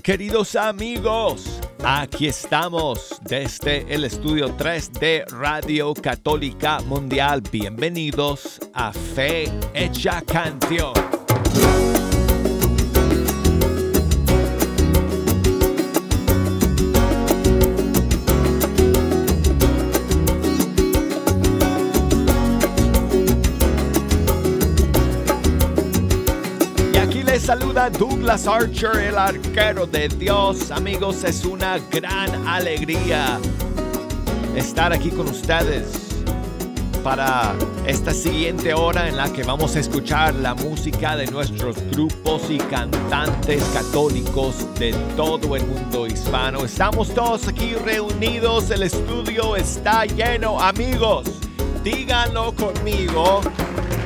queridos amigos? Aquí estamos desde el estudio 3 de Radio Católica Mundial. Bienvenidos a Fe Hecha Canción. Douglas Archer, el arquero de Dios. Amigos, es una gran alegría estar aquí con ustedes para esta siguiente hora en la que vamos a escuchar la música de nuestros grupos y cantantes católicos de todo el mundo hispano. Estamos todos aquí reunidos, el estudio está lleno, amigos. Díganlo conmigo,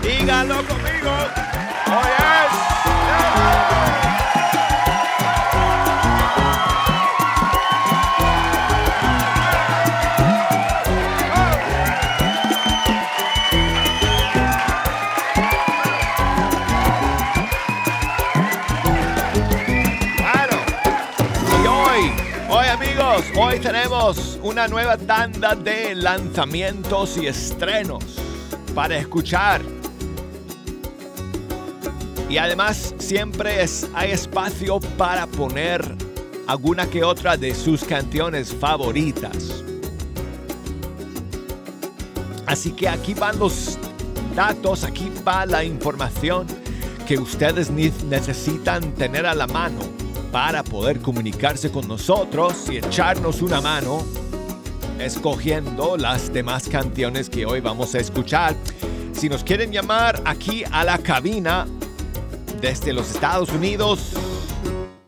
díganlo conmigo. Oh yes. Hoy tenemos una nueva tanda de lanzamientos y estrenos para escuchar y además siempre es, hay espacio para poner alguna que otra de sus canciones favoritas. Así que aquí van los datos, aquí va la información que ustedes necesitan tener a la mano para poder comunicarse con nosotros y echarnos una mano escogiendo las demás canciones que hoy vamos a escuchar. Si nos quieren llamar aquí a la cabina, desde los Estados Unidos,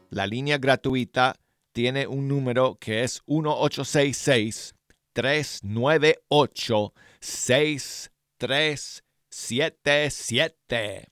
la línea gratuita tiene un número que es 1866-398-6377.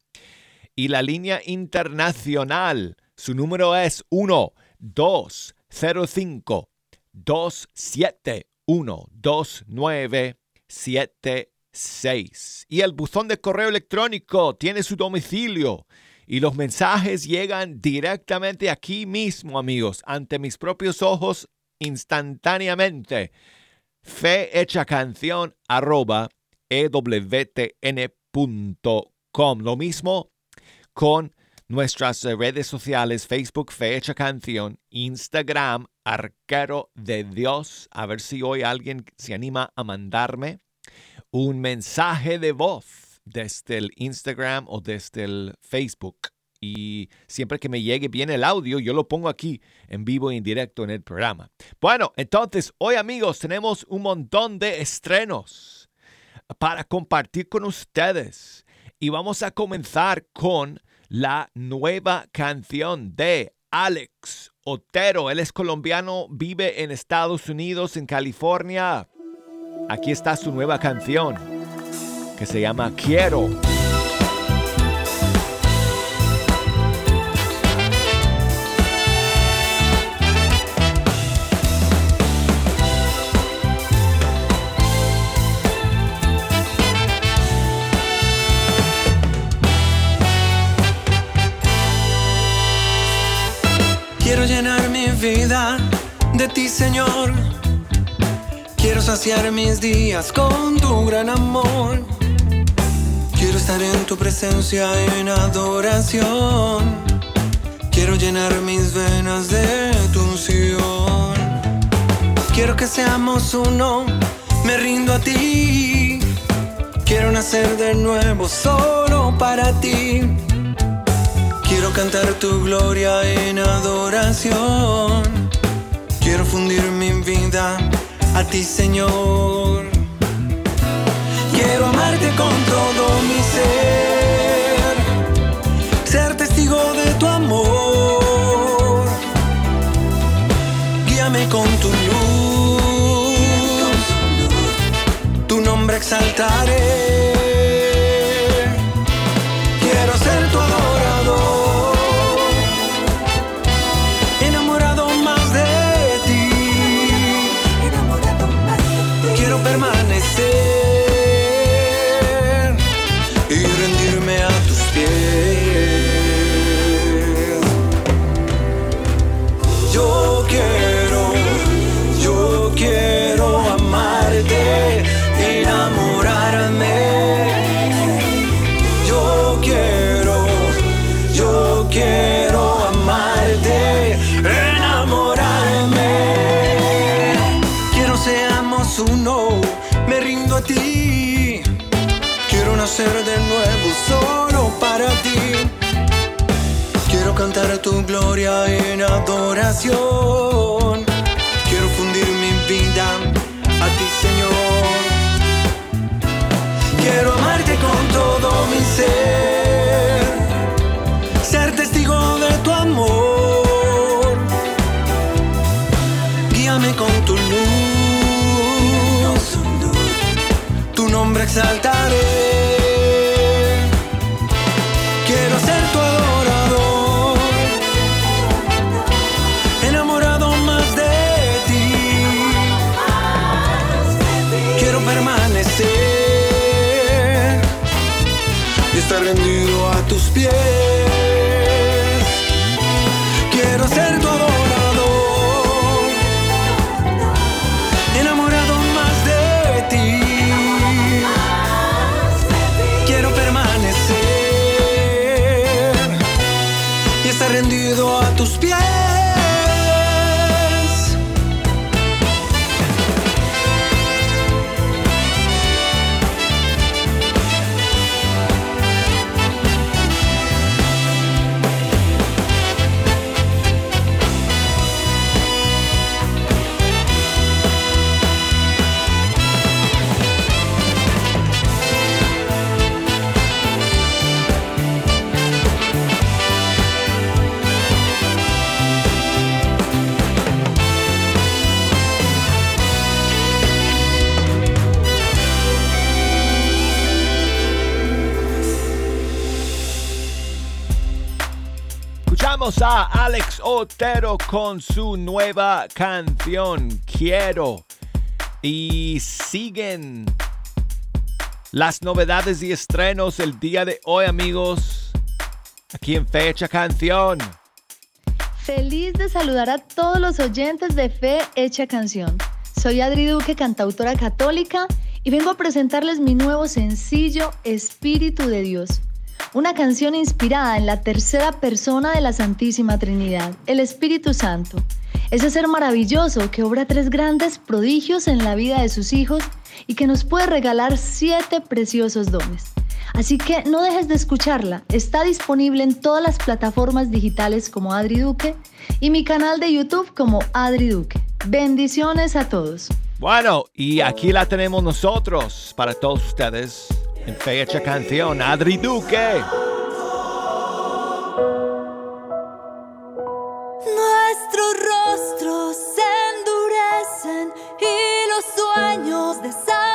Y la línea internacional, su número es 1205 271 2976. Y el buzón de correo electrónico tiene su domicilio y los mensajes llegan directamente aquí mismo, amigos, ante mis propios ojos instantáneamente. Fe hecha canción arroba ewtn.com. Lo mismo con nuestras redes sociales, Facebook Fe Hecha Canción, Instagram Arquero de Dios. A ver si hoy alguien se anima a mandarme un mensaje de voz desde el Instagram o desde el Facebook. Y siempre que me llegue bien el audio, yo lo pongo aquí en vivo y en directo en el programa. Bueno, entonces hoy amigos tenemos un montón de estrenos para compartir con ustedes. Y vamos a comenzar con la nueva canción de Alex Otero. Él es colombiano, vive en Estados Unidos, en California. Aquí está su nueva canción que se llama Quiero. De ti, Señor. Quiero saciar mis días con tu gran amor. Quiero estar en tu presencia en adoración. Quiero llenar mis venas de tu unción. Quiero que seamos uno, me rindo a ti. Quiero nacer de nuevo solo para ti. Quiero cantar tu gloria en adoración. Quiero fundir mi vida a ti, Señor. Quiero amarte con todo mi ser, ser testigo de tu amor. Guíame con tu luz, tu nombre exaltaré. En adoración. Quiero fundir mi vida a ti, Señor. Quiero amarte con todo mi ser. Ser testigo de tu amor. Guíame con tu luz. Tu nombre exaltaré. Alex Otero con su nueva canción Quiero. Y siguen las novedades y estrenos el día de hoy, amigos. Aquí en Fecha Canción. Feliz de saludar a todos los oyentes de Fe Hecha Canción. Soy Adri Duque, cantautora católica, y vengo a presentarles mi nuevo sencillo Espíritu de Dios. Una canción inspirada en la tercera persona de la Santísima Trinidad, el Espíritu Santo. Ese ser maravilloso que obra tres grandes prodigios en la vida de sus hijos y que nos puede regalar siete preciosos dones. Así que no dejes de escucharla. Está disponible en todas las plataformas digitales como Adri Duque y mi canal de YouTube como Adri Duque. Bendiciones a todos. Bueno, y aquí la tenemos nosotros para todos ustedes en Fecha Canción, Adri Duque. Nuestros rostros se endurecen y los sueños desaparecen.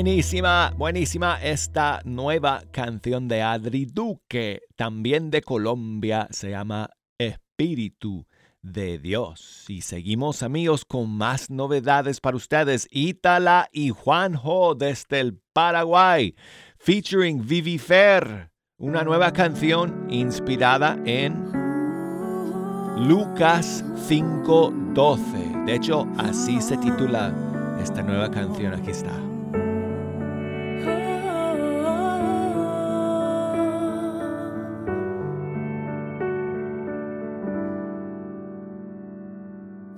Buenísima, buenísima esta nueva canción de Adri Duque, también de Colombia, se llama Espíritu de Dios. Y seguimos amigos con más novedades para ustedes. Ítala y Juanjo desde el Paraguay, featuring Vivi Fer, una nueva canción inspirada en Lucas 5:12. De hecho, así se titula esta nueva canción. Aquí está.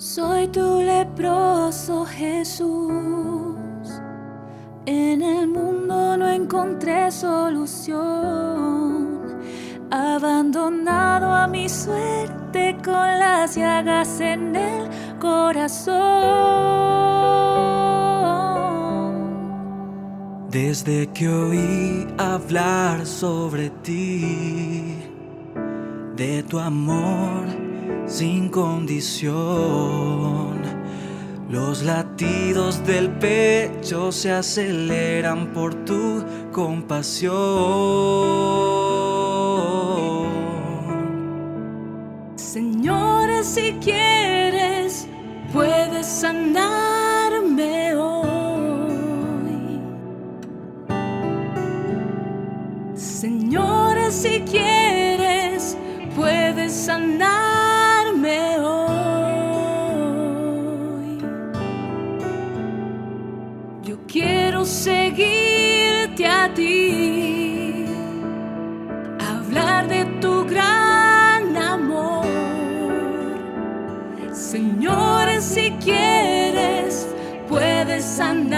Soy tu leproso Jesús. En el mundo no encontré solución. Abandonado a mi suerte con las llagas en el corazón. Desde que oí hablar sobre ti, de tu amor sin condición, los latidos del pecho se aceleran por tu compasión. Señores, si quieres, puedes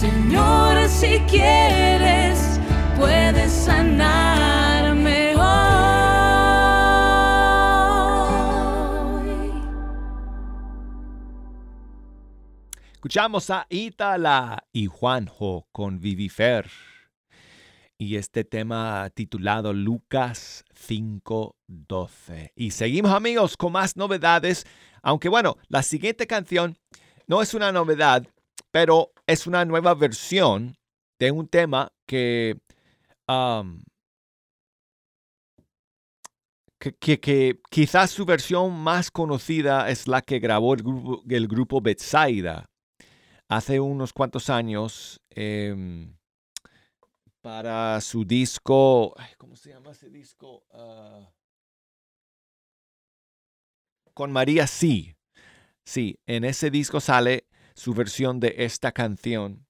Señor, si quieres, puedes sanarme hoy. Escuchamos a Itala y Juanjo con Vivifer y este tema titulado Lucas 5:12. Y seguimos amigos con más novedades, aunque bueno, la siguiente canción no es una novedad, pero es una nueva versión de un tema que, que, que- quizás su versión más conocida es la que grabó el grupo, el grupo Betsaida hace unos cuantos años em, para su disco, ¿cómo se llama ese disco? Ah, con María Sí. Sí, en ese disco sale su versión de esta canción.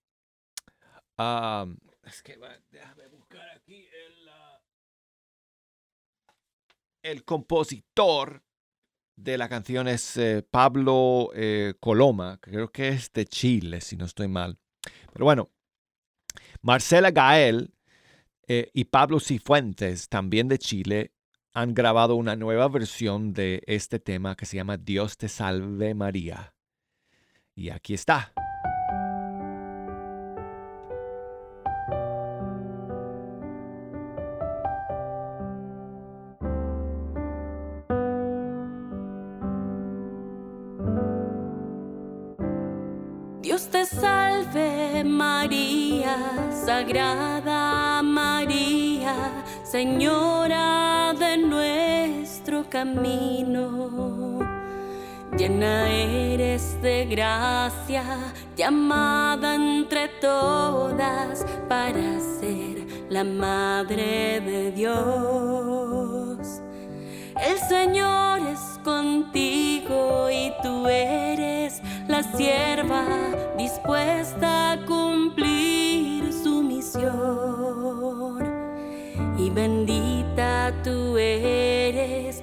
Es que déjame buscar aquí el, ah, el compositor de la canción es eh, Pablo eh, Coloma, creo que es de Chile, si no estoy mal. Pero bueno, Marcela Gael eh, y Pablo Cifuentes, también de Chile, han grabado una nueva versión de este tema que se llama Dios te salve María. Y aquí está. Dios te salve María, Sagrada María, Señora de nuestro camino. Llena eres de gracia, llamada entre todas para ser la Madre de Dios. El Señor es contigo y tú eres la sierva dispuesta a cumplir su misión. Y bendita tú eres,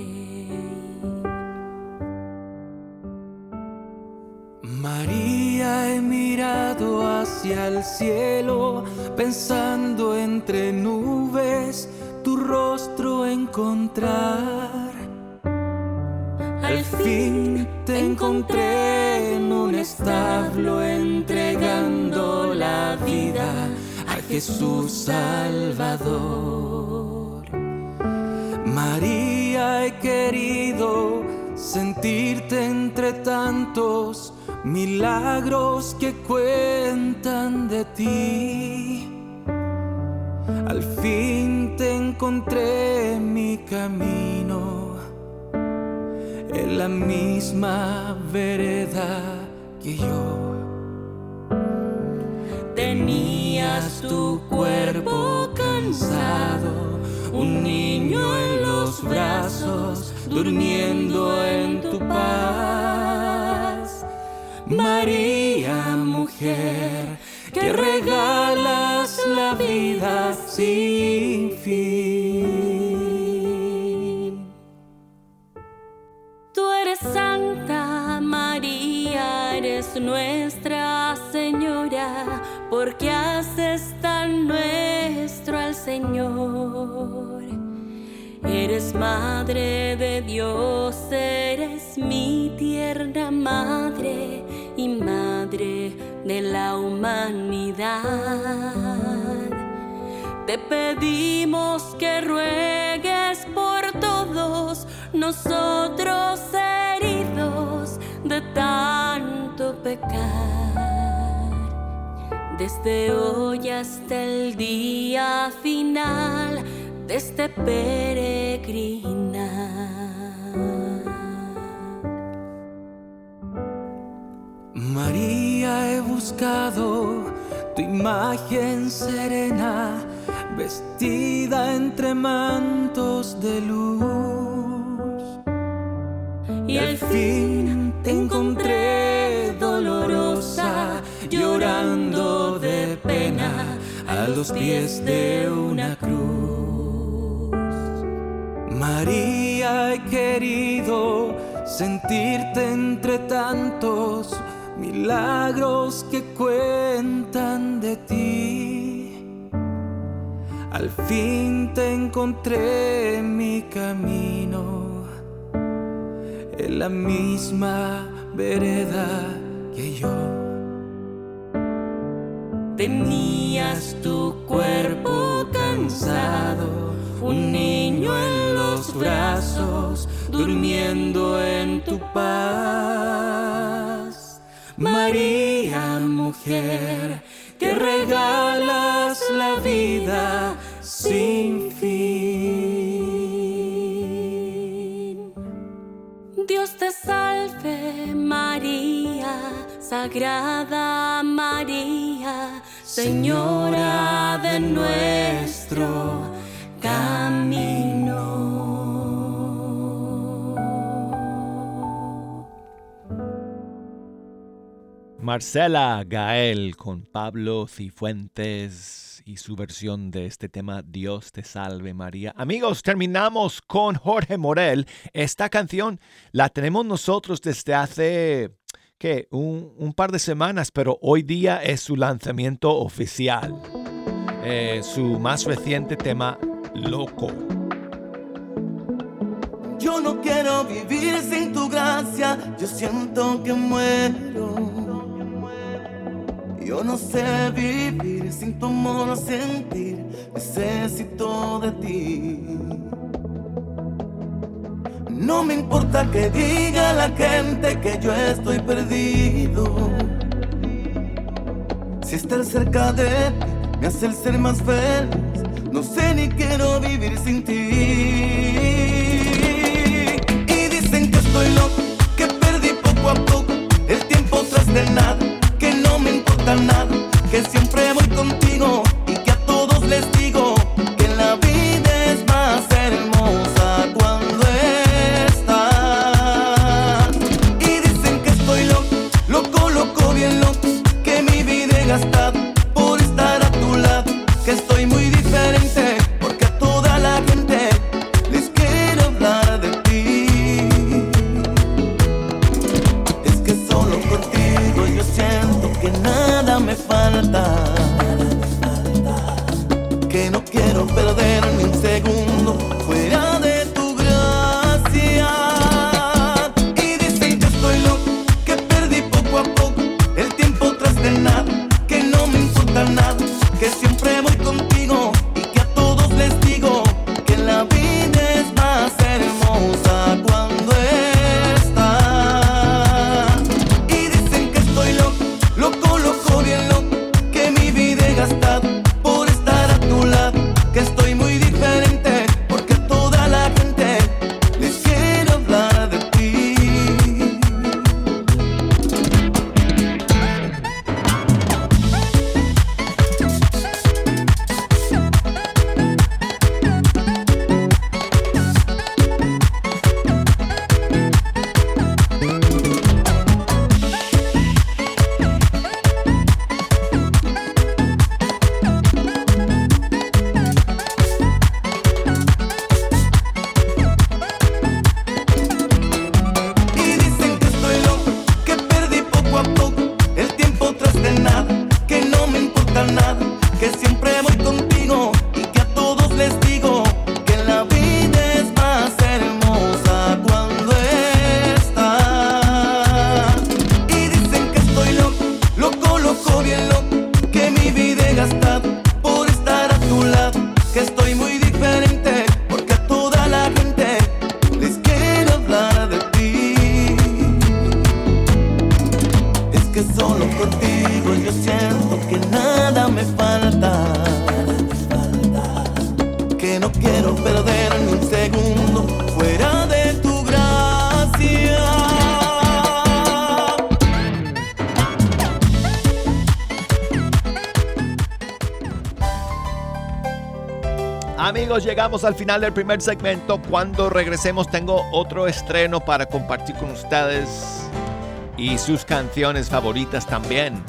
María, he mirado hacia el cielo, pensando entre nubes tu rostro encontrar. Al fin te encontré en un establo entregando la vida a Jesús Salvador. María, he querido sentirte entre tantos milagros que cuentan de ti. Al fin te encontré en mi camino, en la misma vereda que yo. Tenías tu cuerpo cansado, un niño en los brazos, durmiendo en tu paz. María, mujer, que regalas la vida sin fin. Tú eres Santa María, eres nuestra Señora, porque haces tan nuestro al Señor. Eres Madre de Dios, eres mi tierna Madre y Madre de la humanidad. Te pedimos que ruegues por todos nosotros heridos de tanto pecar. Desde hoy hasta el día final de este peregrinar. María, he buscado tu imagen serena, vestida entre mantos de luz. Y al fin te encontré dolorosa, llorando de pena a los pies de una cruz. María, he querido sentirte entre tantos milagros que cuentan de ti. Al fin te encontré en mi camino, en la misma vereda que yo. Tenías tu cuerpo cansado, un niño en los brazos, durmiendo en tu paz. María, mujer, que regalas la vida sin fin. Dios te salve María, Sagrada María, Señora de nuestro camino. Marcela Gael con Pablo Cifuentes y su versión de este tema Dios te salve María. Amigos, terminamos con Jorge Morel. Esta canción la tenemos nosotros desde hace ¿qué? Un, par de semanas, pero hoy día es su lanzamiento oficial. Eh, su más reciente tema, Loco. Yo no quiero vivir sin tu gracia, yo siento que muero. Yo no sé vivir sin tu amor, sentir, necesito de ti. No me importa que diga la gente que yo estoy perdido. Si estar cerca de ti me hace el ser más feliz, no sé ni quiero vivir sin ti. Y dicen que estoy loco, que perdí poco a poco el tiempo tras de nada, que siempre voy contigo llegamos al final del primer segmento. Cuando regresemos tengo otro estreno para compartir con ustedes y sus canciones favoritas también.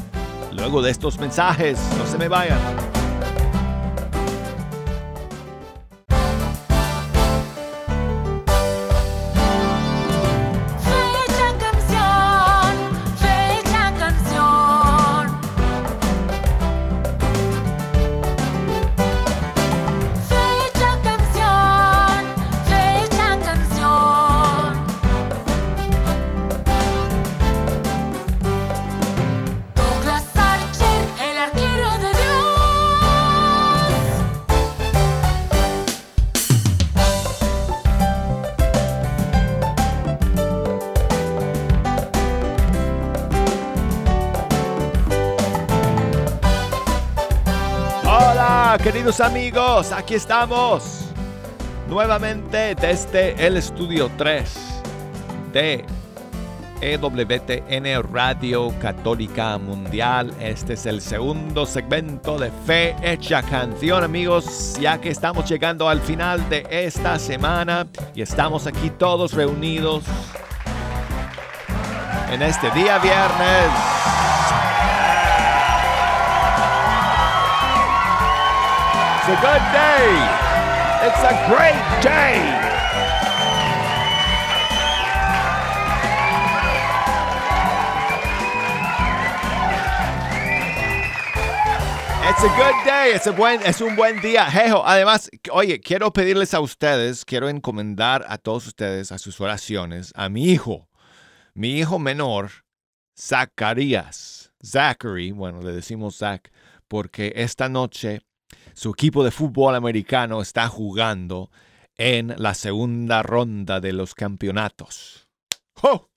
Luego de estos mensajes, no se me vayan. Amigos, aquí estamos nuevamente desde el estudio 3 de EWTN Radio Católica Mundial. Este es el segundo segmento de Fe Hecha Canción, amigos, ya que estamos llegando al final de esta semana y estamos aquí todos reunidos en este día viernes. A good day. It's a great day. It's a good day. It's a buen, es un buen día. Jejo, además, oye, quiero pedirles a ustedes, quiero encomendar a todos ustedes a sus oraciones, a mi hijo, mi hijo menor, Zacarías. Zachary, bueno, le decimos Zach, porque esta noche su equipo de fútbol americano está jugando en la segunda ronda de los campeonatos. ¡Oh!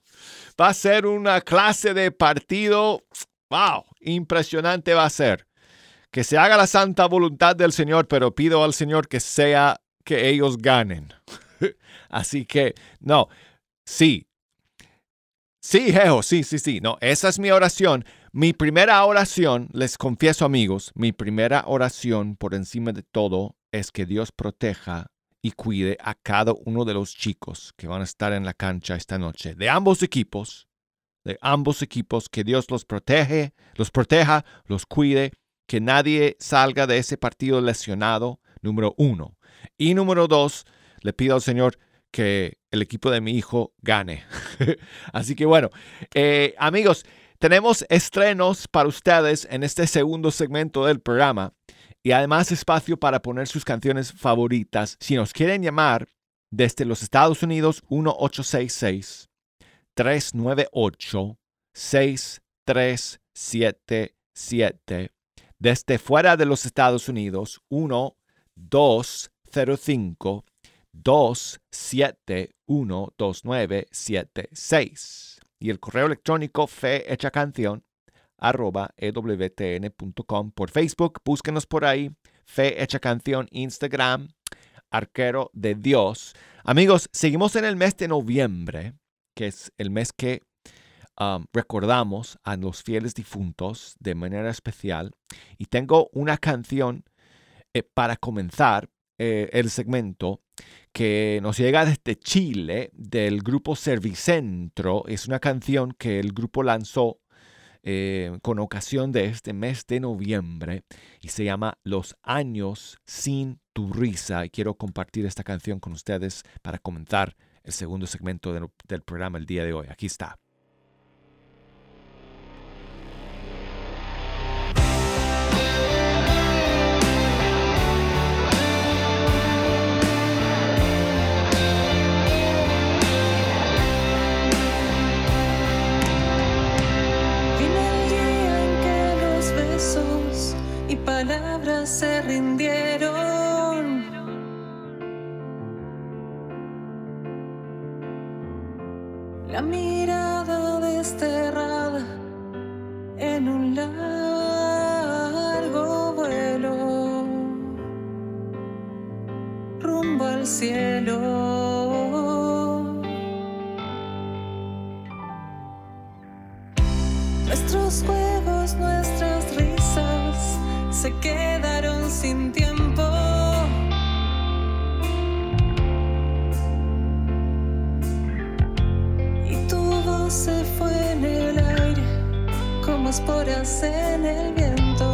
Va a ser una clase de partido. ¡Wow! Impresionante va a ser. Que se haga la santa voluntad del Señor, pero pido al Señor que sea que ellos ganen. Así que, no, sí. Sí, Jejo, sí, sí, sí. No, esa es mi oración. Mi primera oración, les confieso amigos, mi primera oración por encima de todo es que Dios proteja y cuide a cada uno de los chicos que van a estar en la cancha esta noche, de ambos equipos, de ambos equipos, que Dios los protege, los proteja, los cuide, que nadie salga de ese partido lesionado, número uno. Y número dos, le pido al Señor que el equipo de mi hijo gane. Así que bueno, eh, amigos, tenemos estrenos para ustedes en este segundo segmento del programa y además espacio para poner sus canciones favoritas. Si nos quieren llamar desde los Estados Unidos, 1866 398 6377. Desde fuera de los Estados Unidos, 1 205 271 2976 y el correo electrónico fe hecha canción arroba ewtn.com por Facebook, búsquenos por ahí, fe hecha canción, Instagram, arquero de Dios. Amigos, seguimos en el mes de noviembre, que es el mes que um, recordamos a los fieles difuntos de manera especial y tengo una canción eh, para comenzar eh, el segmento que nos llega desde Chile del grupo Servicentro. Es una canción que el grupo lanzó eh, con ocasión de este mes de noviembre y se llama Los años sin tu risa. Y quiero compartir esta canción con ustedes para comenzar el segundo segmento del programa el día de hoy. Aquí está. Mirada desterrada en un largo vuelo rumbo al cielo. Nuestros juegos, nuestras risas se quedaron se fue en el aire como esporas en el viento.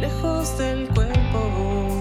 Lejos del cuerpo.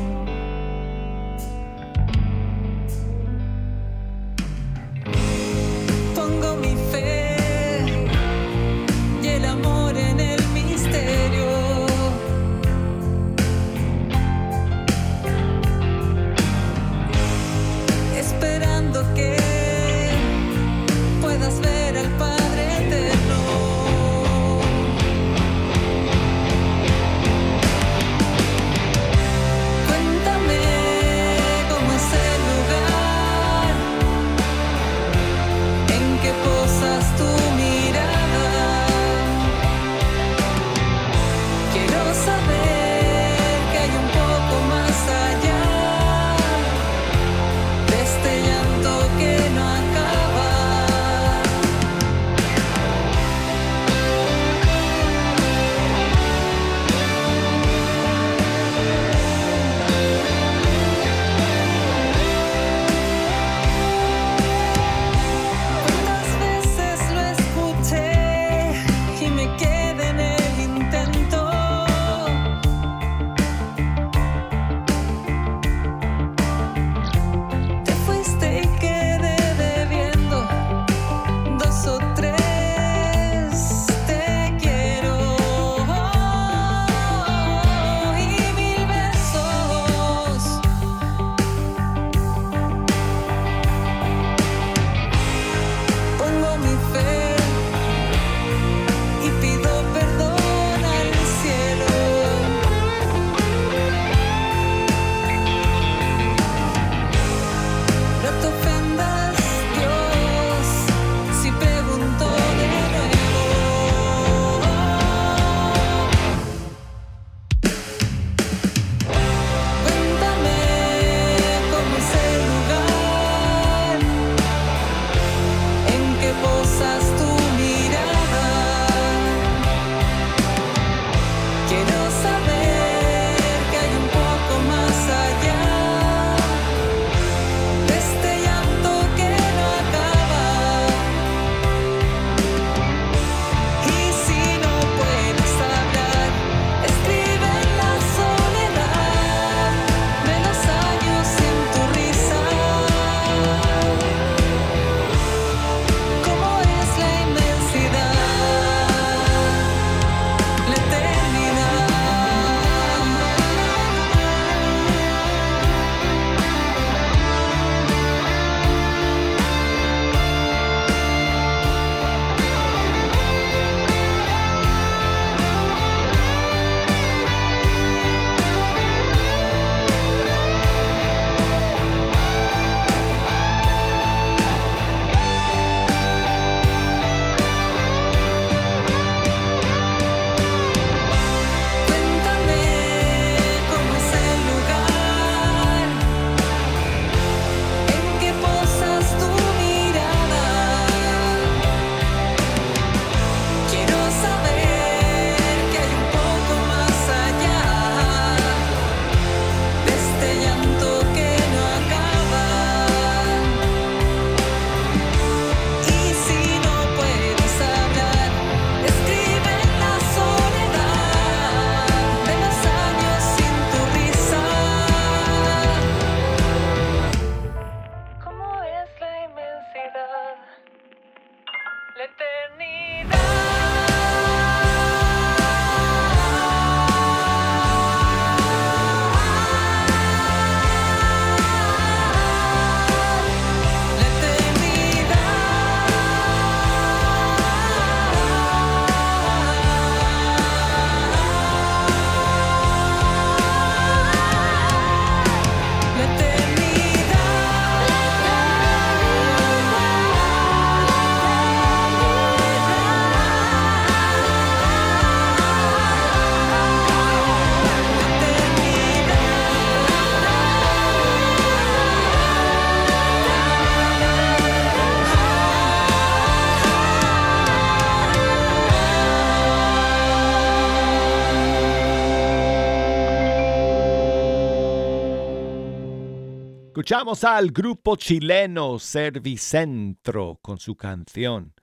Escuchamos al grupo chileno Servicentro con su canción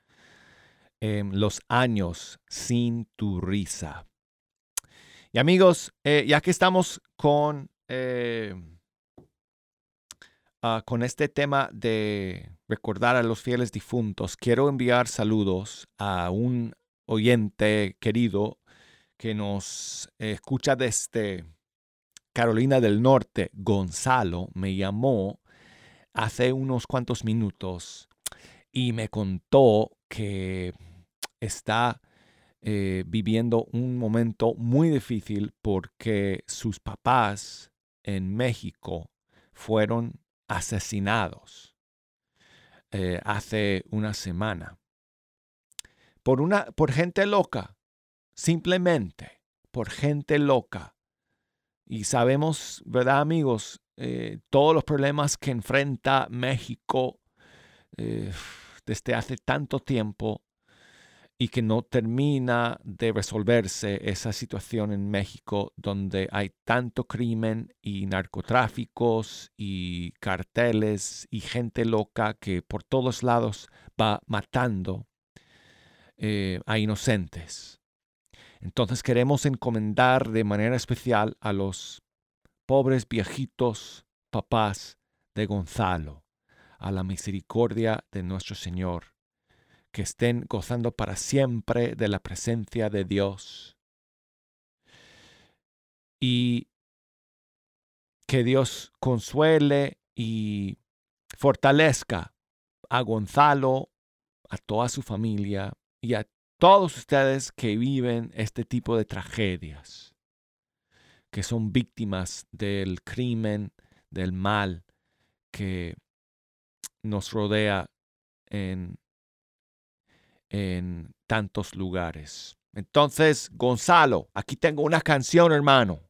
em, Los años sin tu risa. Y amigos, eh, ya que estamos con, eh, ah, con este tema de recordar a los fieles difuntos, quiero enviar saludos a un oyente querido que nos escucha desde Carolina del Norte, Gonzalo, me llamó hace unos cuantos minutos y me contó que está eh, viviendo un momento muy difícil porque sus papás en México fueron asesinados eh, hace una semana. Por una por gente loca simplemente por gente loca y sabemos, ¿verdad amigos? Eh, todos los problemas que enfrenta México eh, desde hace tanto tiempo y que no termina de resolverse esa situación en México donde hay tanto crimen y narcotráficos y carteles y gente loca que por todos lados va matando eh, a inocentes. Entonces queremos encomendar de manera especial a los pobres viejitos papás de Gonzalo, a la misericordia de nuestro Señor, que estén gozando para siempre de la presencia de Dios. Y que Dios consuele y fortalezca a Gonzalo, a toda su familia y a todos ustedes que viven este tipo de tragedias, que son víctimas del crimen, del mal que nos rodea en, tantos lugares. Entonces, Gonzalo, aquí tengo una canción, hermano,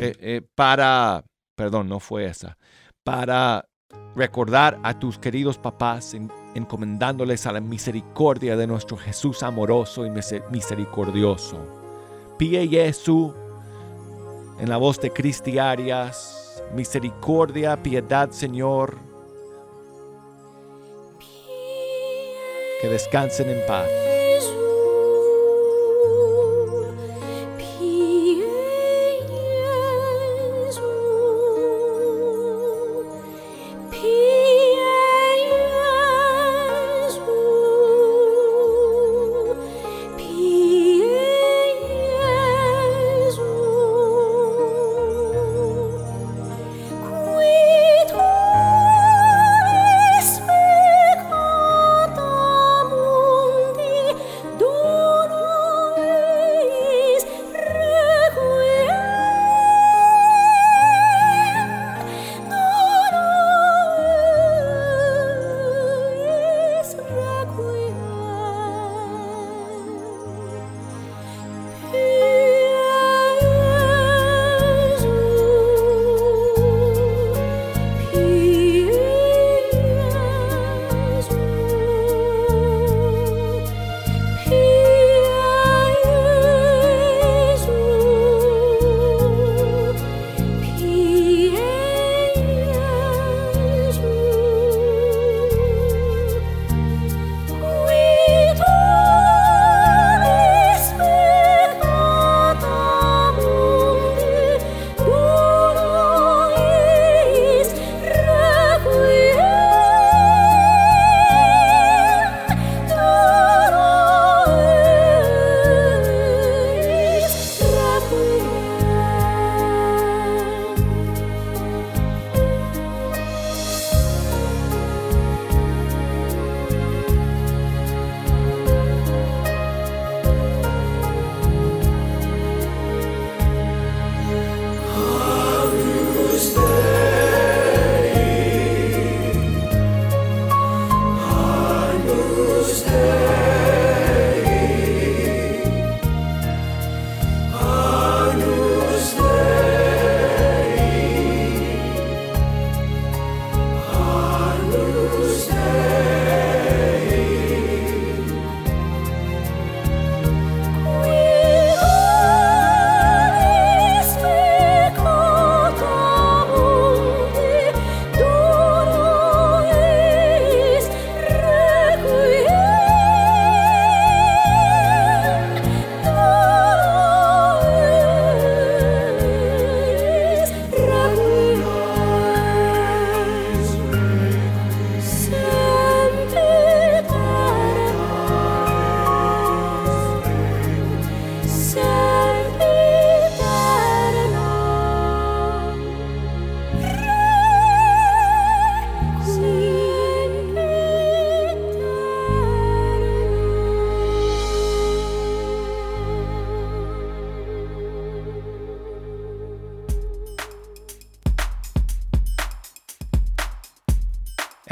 eh, eh, para, perdón, no fue esa, para recordar a tus queridos papás en encomendándoles a la misericordia de nuestro Jesús amoroso y misericordioso. Pie Jesús, en la voz de Cristi Arias, misericordia, piedad, Señor. Que descansen en paz.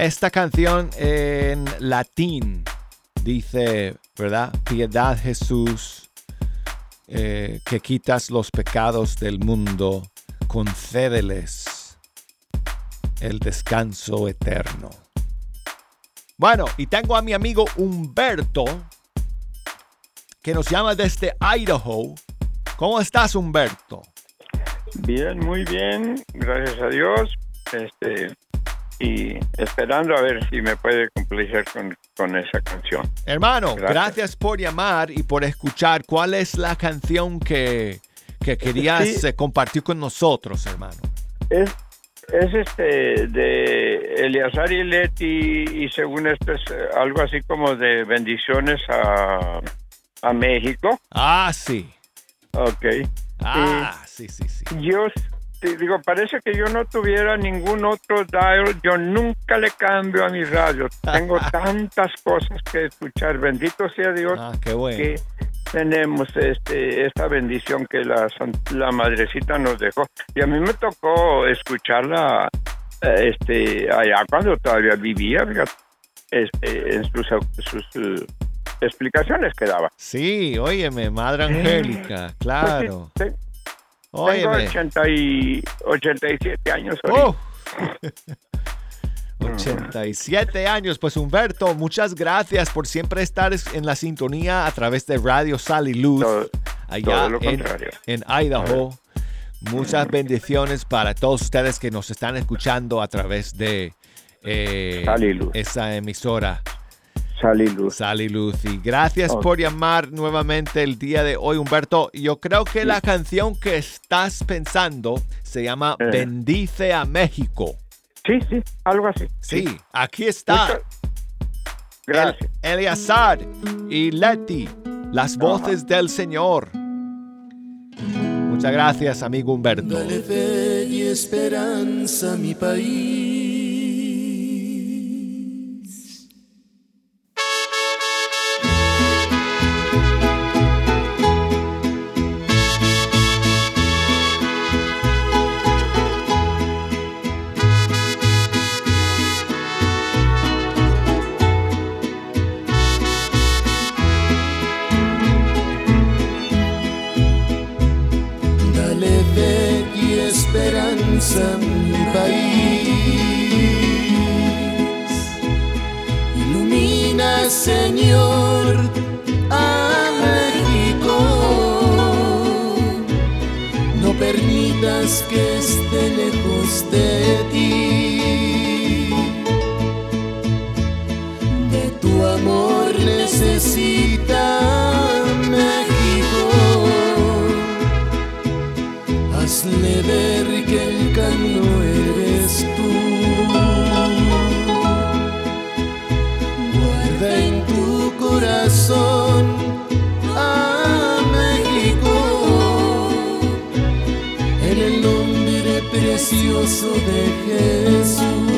Esta canción en latín dice, ¿verdad? Piedad Jesús, eh, que quitas los pecados del mundo, concédeles el descanso eterno. Bueno, y tengo a mi amigo Humberto, que nos llama desde Idaho. ¿Cómo estás, Humberto? Bien, muy bien, gracias a Dios. Este, y esperando a ver si me puede complacer con, con esa canción. Hermano, Gracias. gracias. por llamar y por escuchar. ¿Cuál es la canción que, que querías Sí. eh, compartir con nosotros, hermano? Es, es este de Eleazar y Leti y según esto es eh, algo así como de bendiciones a, a México. Ah, sí. Ok. Ah, sí, sí, sí. Yo te digo, parece que yo no tuviera ningún otro dial. Yo nunca le cambio a mi radio. Tengo tantas cosas que escuchar. Bendito sea Dios Ah, qué bueno. que tenemos este esta bendición que la, la madrecita nos dejó. Y a mí me tocó escucharla eh, este allá cuando todavía vivía, este, en sus, sus eh, explicaciones que daba. Sí, óyeme, Madre Angélica, claro. Pues sí, te- Tengo Óyeme. 80 y 87 años. Oh. 87 años. Pues Humberto, muchas gracias por siempre estar es- en la sintonía a través de Radio Sal y Luz, Todo- allá todo en, Idaho. Muchas bendiciones para todos ustedes que nos están escuchando a través de eh, esa emisora Sal y luz. Sal y Luz. Y gracias por llamar nuevamente el día de hoy, Humberto. Yo creo que la canción que estás pensando se llama Eh. Bendice a México. Sí, sí, algo así. Sí, aquí está. Muchas- Gracias. El- Eleazar y Leti, las voces del Señor. Muchas gracias, amigo Humberto. Dale fe y esperanza a mi país. Precioso de Jesús.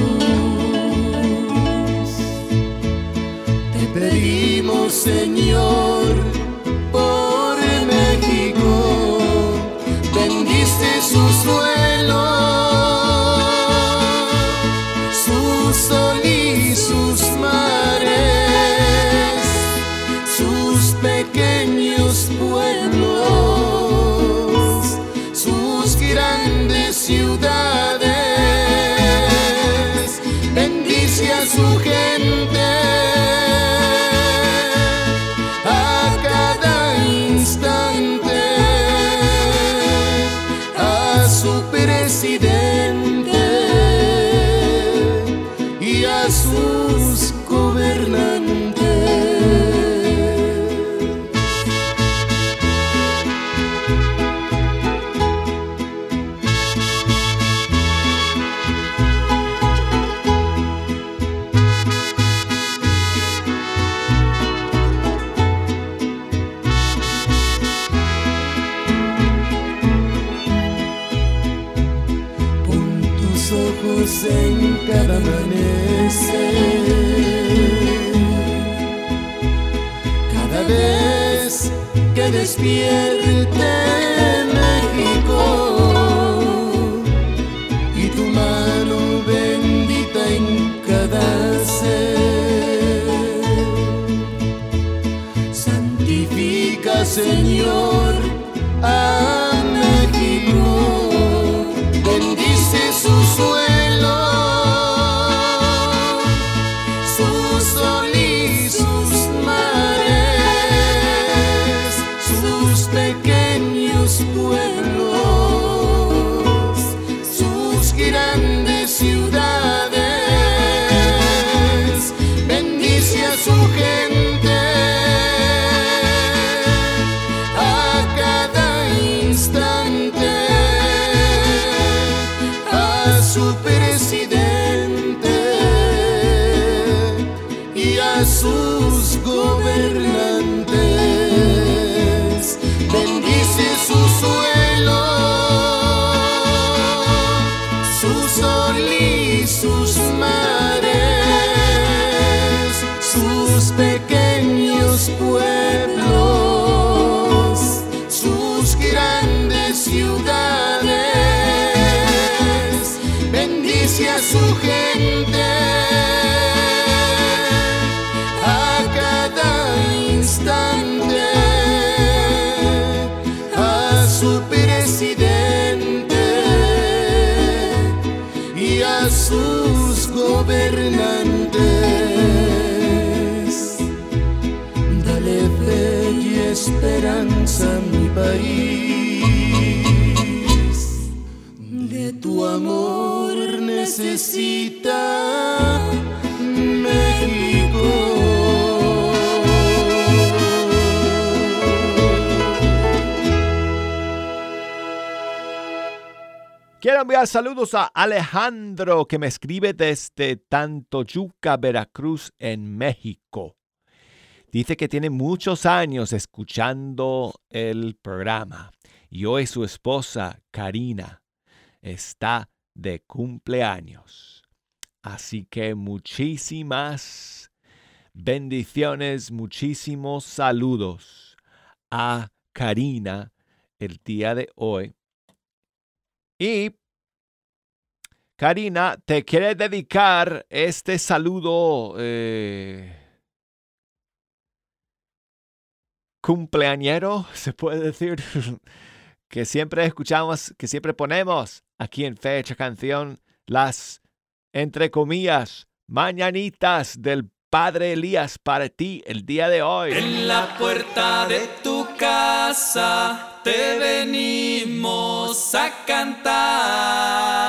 despierte México y tu mano bendita en cada ser. Santifica, Señor, a país. De tu amor necesita México. Quiero enviar saludos a Alejandro que me escribe desde Tantoyuca, Veracruz, en México. Dice que tiene muchos años escuchando el programa y hoy su esposa, Karina, está de cumpleaños. Así que muchísimas bendiciones, muchísimos saludos a Karina el día de hoy. Y Karina, te quiere dedicar este saludo eh, cumpleañero, se puede decir, que siempre escuchamos, que siempre ponemos aquí en Fecha Canción las, entre comillas, mañanitas del Padre Elías para ti el día de hoy. En la puerta de tu casa te venimos a cantar.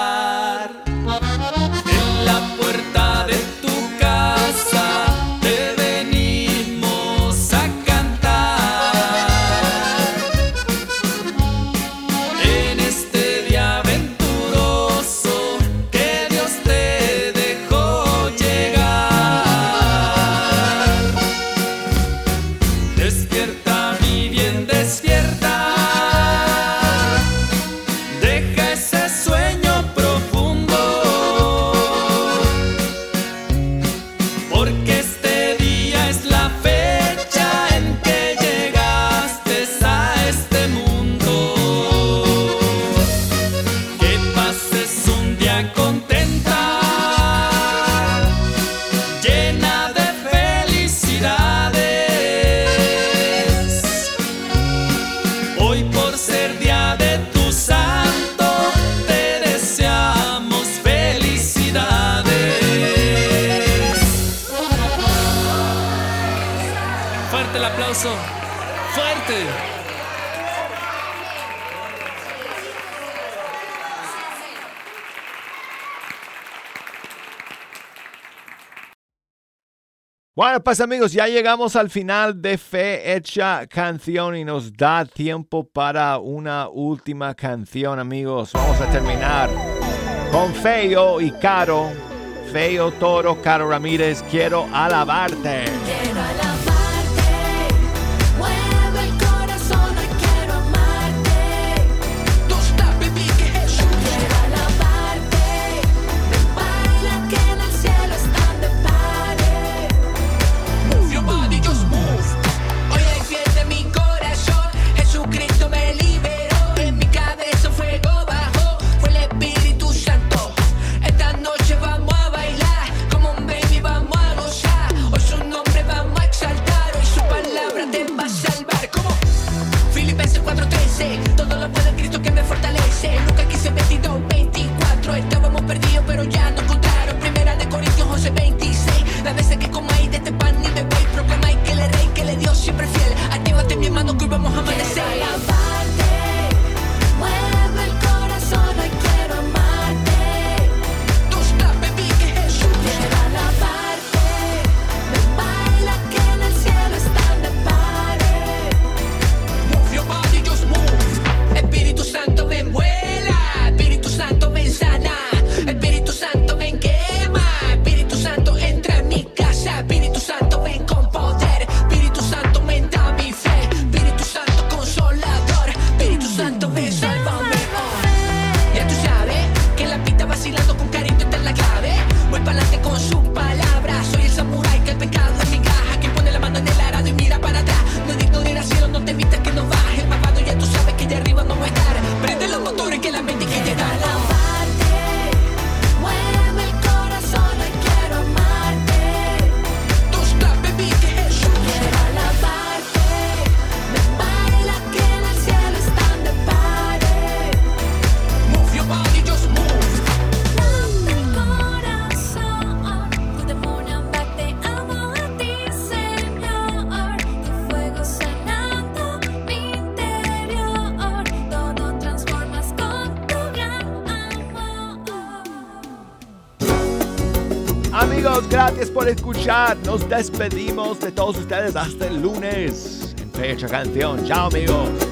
Bueno, pues amigos, ya llegamos al final de Fe Hecha Canción y nos da tiempo para una última canción, amigos. Vamos a terminar con Feo y Caro. Feo Toro, Caro Ramírez. Quiero alabarte, escuchar. Nos despedimos de todos ustedes hasta el lunes en Fecha Canción. Chao amigos.